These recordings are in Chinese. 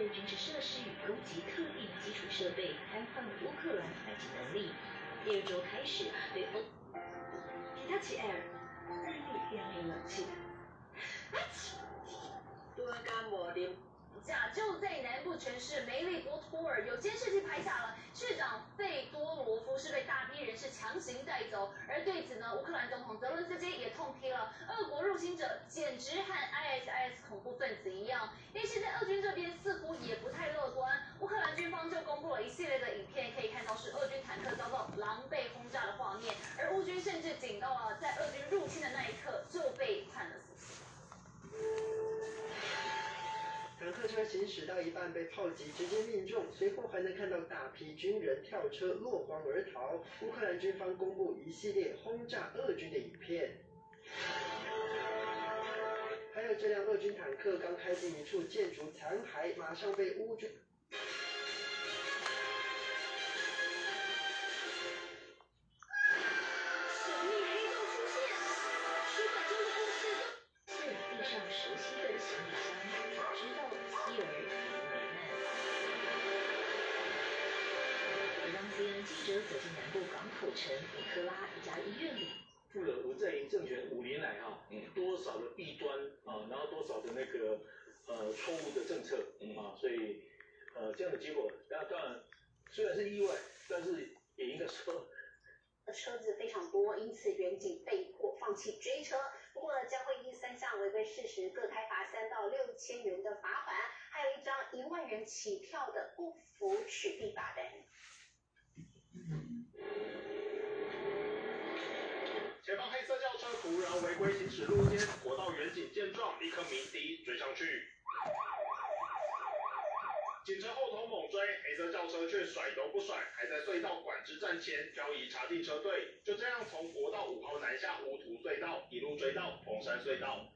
对军事设施与攻击特定基础设备，瘫痪乌克兰反击能力。第二周开始对欧。皮塔奇 Air 再度电力冷气。多干我的。假就在南部城市梅利波托尔，有监视器拍下了市长费多罗夫是被大批人士强行带走。而对此呢，乌克兰总统泽伦斯基也痛批了俄国入侵者简直和 ISIS 恐怖分子一样。因为现在俄军这边似乎也不太乐观，乌克兰军方就公布了一系列的影片，可以看到是俄军坦克遭到狼狈轰炸的画面，而乌军甚至警告了在俄军入侵的那一刻就被判了死刑。坦克车行驶到一半被炮击，直接命中。随后还能看到大批军人跳车落荒而逃。乌克兰军方公布一系列轰炸俄军的影片。还有这辆俄军坦克刚开进一处建筑残骸，马上被乌军。住了文在寅政权五年来哈，多少的弊端啊，然后多少的那个呃错误的政策啊，所以呃这样的结果，那当然虽然是意外，但是也应该说，车子非常多，因此远景被迫放弃追车。不过呢，将会因三项违规事实各开罚三到六千元的罚款，还有一张一万元起跳的不服取缔罚单。方黑色轿车突然违规行驶路肩，国道远景见状立刻鸣笛追上去。警车后头猛追，黑色轿车却甩都不甩，还在隧道管制站前漂移插进车队，就这样从国道五号南下乌图隧道一路追到凤山隧道。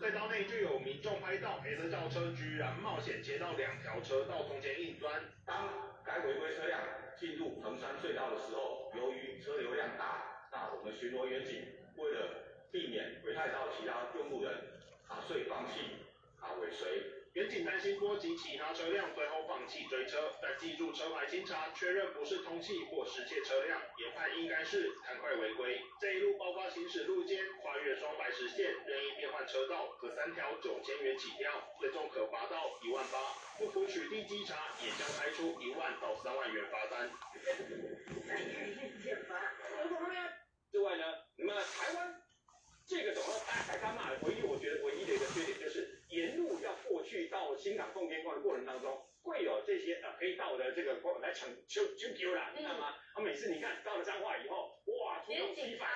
隧道内就有民众拍到黑色轿车居然冒险切到两条车道中间硬钻。当该违规车辆进入彭山隧道的时候，由于车流量大，那我巡逻员警为了避免危害到其他用路人，啊，所以放弃啊尾随。远警担心波及其他车辆，最后放弃追车，但记住车牌清查，确认不是通气或失窃车辆，也判应该是贪快违规。这一路包括行驶路肩、跨越双白实线、任意变换车道，各三条九千元起跳，最终可罚到一万八。不服取缔稽查，也将开出一万到三万元罚单 外呢，那么台湾这个怎么大台干骂？唯一我觉得唯一的一个缺点就是，沿路要过去到新港奉天宫的过程当中，会有这些呃黑道的这个来抢求求救啦，你知道吗？啊，每次你看到了彰化以后，哇，出动几百，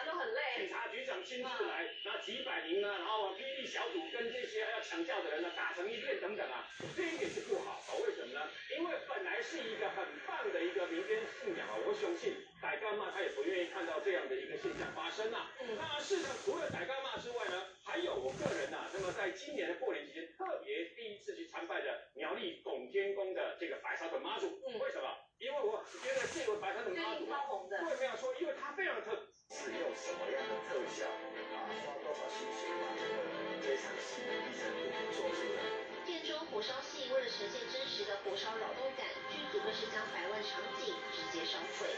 警察局长亲自来，那几百名呢，然后霹雳小组跟这些要抢教的人呢打成一片等等啊，这一点是不好。为什么呢？因为本来是一个很棒的一个民间信仰啊，我相信傣干妈她也不愿意看到这样的一个现象发生啊。那事实上，除了傣干妈之外呢，还有我个人呐，那么在今年的过年期间，特别第一次去参拜的苗栗拱天宫的这个白沙屯妈祖。嗯为什么？因为我觉得这位白沙屯妈祖，为什么要说？因为它非常的特，是用什么样的特效啊？花多少心血把这个非常细腻程度做出来？片中火烧戏为了呈现真实的火烧扰动感，剧组更是将百万场景直接烧毁。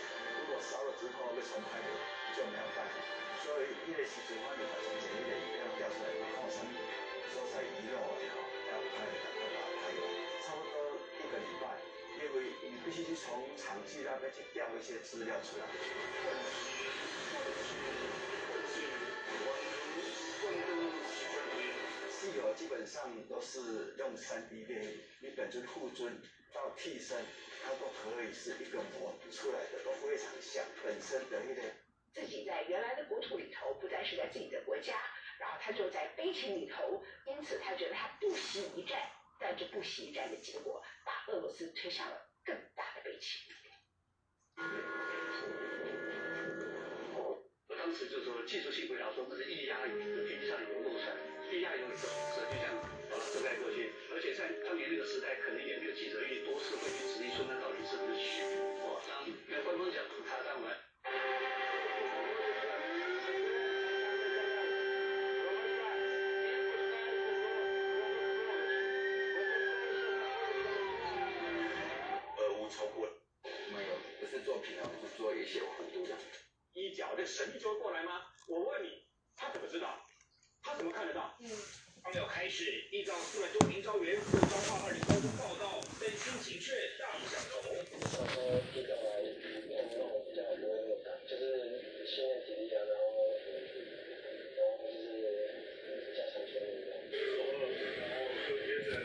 烧了之后被重拍就没有办法，所以一类时阵我就把从前一类一样调出来，然后什么说在遗漏也好，要拍的赶快把它拍完，差不多一个礼拜，因为你必须去从场记那边去调一些资料出来。戏哦，基本上都是用三 D 列印，你本尊、副尊到替身，它都可以是一个模出来的，都非常像本身的一个。自己在原来的国土里头，不再是在自己的国家，然后他就在悲情里头，因此他觉得他不惜一战，但这不惜一战的结果，把俄罗斯推向了更大的悲情。我当时就说技术性不了说这是液压油，就飞比上油漏出来液压油也是红色就像把它遮盖过去而且在当年那个时代可能也没有记者去多次会去质疑说那到底是不是虚哦当为官方讲他在玩不一过了我们有不是做平常是做一些弧度的一脚的神就过来吗？要开始，依照四万多名招员赴招化二零高中报道。